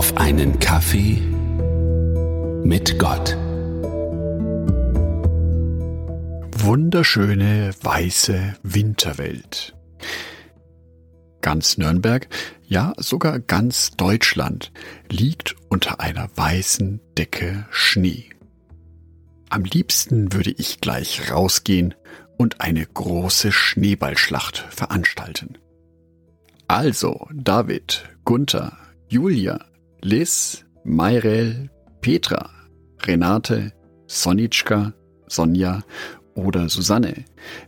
auf einen Kaffee mit Gott. Wunderschöne weiße Winterwelt. Ganz Nürnberg, ja sogar ganz Deutschland liegt unter einer weißen Decke Schnee. Am liebsten würde ich gleich rausgehen und eine große Schneeballschlacht veranstalten. Also, David, Gunther, Julia, Liz, Mayrel, Petra, Renate, Sonitschka, Sonja oder Susanne.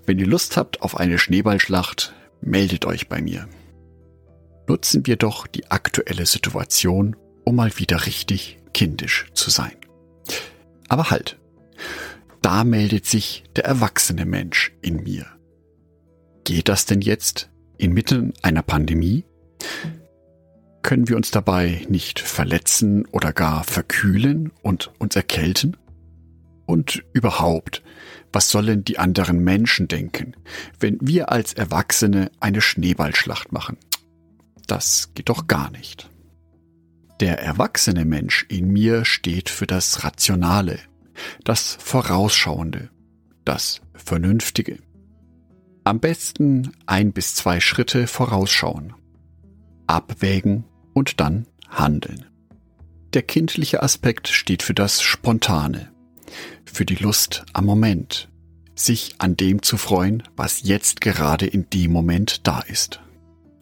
Wenn ihr Lust habt auf eine Schneeballschlacht, meldet euch bei mir. Nutzen wir doch die aktuelle Situation, um mal wieder richtig kindisch zu sein. Aber halt, da meldet sich der erwachsene Mensch in mir. Geht das denn jetzt inmitten einer Pandemie? Können wir uns dabei nicht verletzen oder gar verkühlen und uns erkälten? Und überhaupt, was sollen die anderen Menschen denken, wenn wir als Erwachsene eine Schneeballschlacht machen? Das geht doch gar nicht. Der erwachsene Mensch in mir steht für das Rationale, das Vorausschauende, das Vernünftige. Am besten ein bis zwei Schritte vorausschauen, abwägen und dann handeln. Der kindliche Aspekt steht für das Spontane, für die Lust am Moment, sich an dem zu freuen, was jetzt gerade in dem Moment da ist.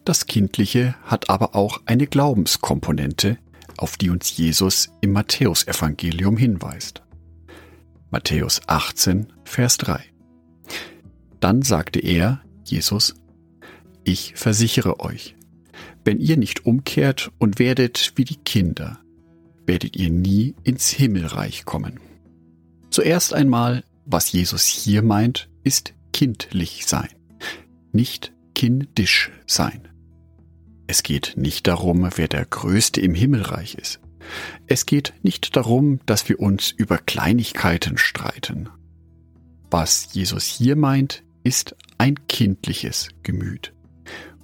Das Kindliche hat aber auch eine Glaubenskomponente, auf die uns Jesus im Matthäusevangelium hinweist. Matthäus 18, Vers 3. Dann sagte er, Jesus, ich versichere euch, wenn ihr nicht umkehrt und werdet wie die Kinder, werdet ihr nie ins Himmelreich kommen. Zuerst einmal, was Jesus hier meint, ist kindlich sein, nicht kindisch sein. Es geht nicht darum, wer der Größte im Himmelreich ist. Es geht nicht darum, dass wir uns über Kleinigkeiten streiten. Was Jesus hier meint, ist ein kindliches Gemüt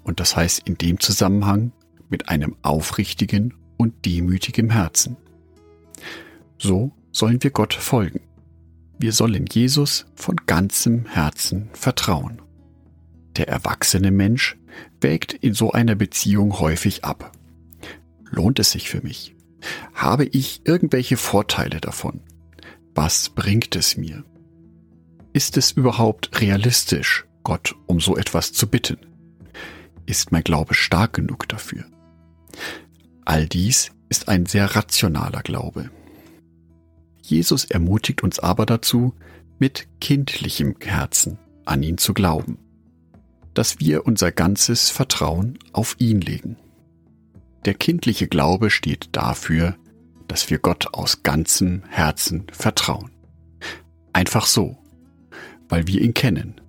und das heißt in dem Zusammenhang mit einem aufrichtigen und demütigen Herzen. So sollen wir Gott folgen. Wir sollen Jesus von ganzem Herzen vertrauen. Der erwachsene Mensch wägt in so einer Beziehung häufig ab. Lohnt es sich für mich? Habe ich irgendwelche Vorteile davon? Was bringt es mir? Ist es überhaupt realistisch, Gott um so etwas zu bitten? Ist mein Glaube stark genug dafür? All dies ist ein sehr rationaler Glaube. Jesus ermutigt uns aber dazu, mit kindlichem Herzen an ihn zu glauben, dass wir unser ganzes Vertrauen auf ihn legen. Der kindliche Glaube steht dafür, dass wir Gott aus ganzem Herzen vertrauen. Einfach so, weil wir ihn kennen,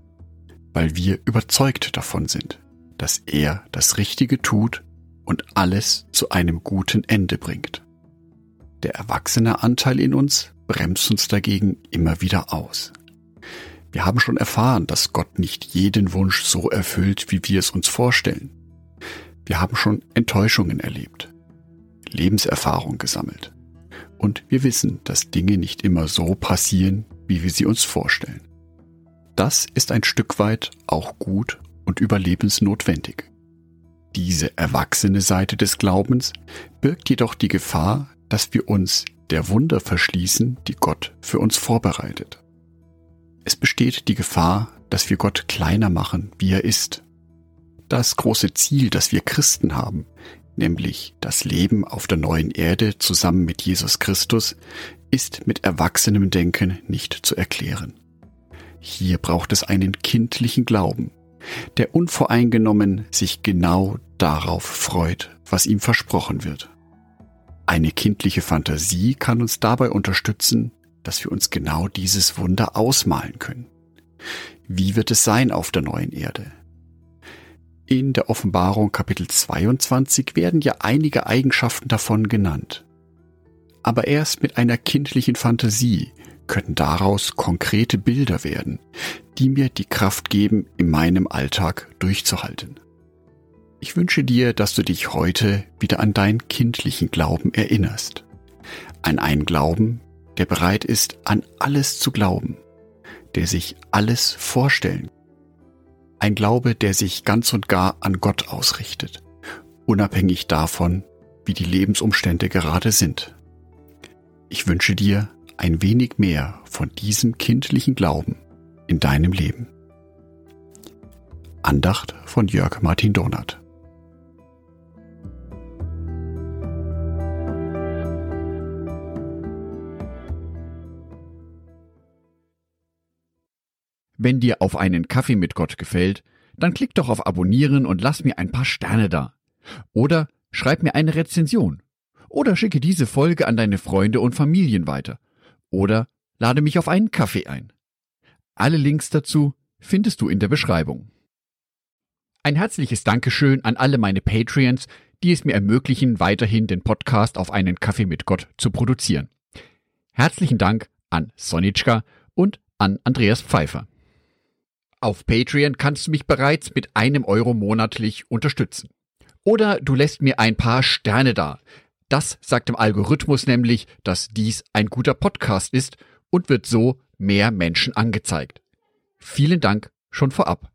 weil wir überzeugt davon sind, dass er das Richtige tut und alles zu einem guten Ende bringt. Der erwachsene Anteil in uns bremst uns dagegen immer wieder aus. Wir haben schon erfahren, dass Gott nicht jeden Wunsch so erfüllt, wie wir es uns vorstellen. Wir haben schon Enttäuschungen erlebt, Lebenserfahrung gesammelt. Und wir wissen, dass Dinge nicht immer so passieren, wie wir sie uns vorstellen. Das ist ein Stück weit auch gut und überlebensnotwendig. Diese erwachsene Seite des Glaubens birgt jedoch die Gefahr, dass wir uns der Wunder verschließen, die Gott für uns vorbereitet. Es besteht die Gefahr, dass wir Gott kleiner machen, wie er ist. Das große Ziel, das wir Christen haben, nämlich das Leben auf der neuen Erde zusammen mit Jesus Christus, ist mit erwachsenem Denken nicht zu erklären. Hier braucht es einen kindlichen Glauben, der unvoreingenommen sich genau darauf freut, was ihm versprochen wird. Eine kindliche Fantasie kann uns dabei unterstützen, dass wir uns genau dieses Wunder ausmalen können. Wie wird es sein auf der neuen Erde? In der Offenbarung Kapitel 22 werden ja einige Eigenschaften davon genannt. Aber erst mit einer kindlichen Fantasie können daraus konkrete Bilder werden, die mir die Kraft geben, in meinem Alltag durchzuhalten. Ich wünsche dir, dass du dich heute wieder an deinen kindlichen Glauben erinnerst. An einen Glauben, der bereit ist, an alles zu glauben, der sich alles vorstellen. Ein Glaube, der sich ganz und gar an Gott ausrichtet, unabhängig davon, wie die Lebensumstände gerade sind. Ich wünsche dir ein wenig mehr von diesem kindlichen Glauben in deinem Leben. Andacht von Jörg Martin Donat. Wenn dir auf einen Kaffee mit Gott gefällt, dann klick doch auf Abonnieren und lass mir ein paar Sterne da. Oder schreib mir eine Rezension. Oder schicke diese Folge an deine Freunde und Familien weiter. Oder lade mich auf einen Kaffee ein. Alle Links dazu findest du in der Beschreibung. Ein herzliches Dankeschön an alle meine Patreons, die es mir ermöglichen, weiterhin den Podcast auf einen Kaffee mit Gott zu produzieren. Herzlichen Dank an Sonitschka und an Andreas Pfeiffer. Auf Patreon kannst du mich bereits mit einem Euro monatlich unterstützen. Oder du lässt mir ein paar Sterne da. Das sagt dem Algorithmus nämlich, dass dies ein guter Podcast ist und wird so mehr Menschen angezeigt. Vielen Dank schon vorab.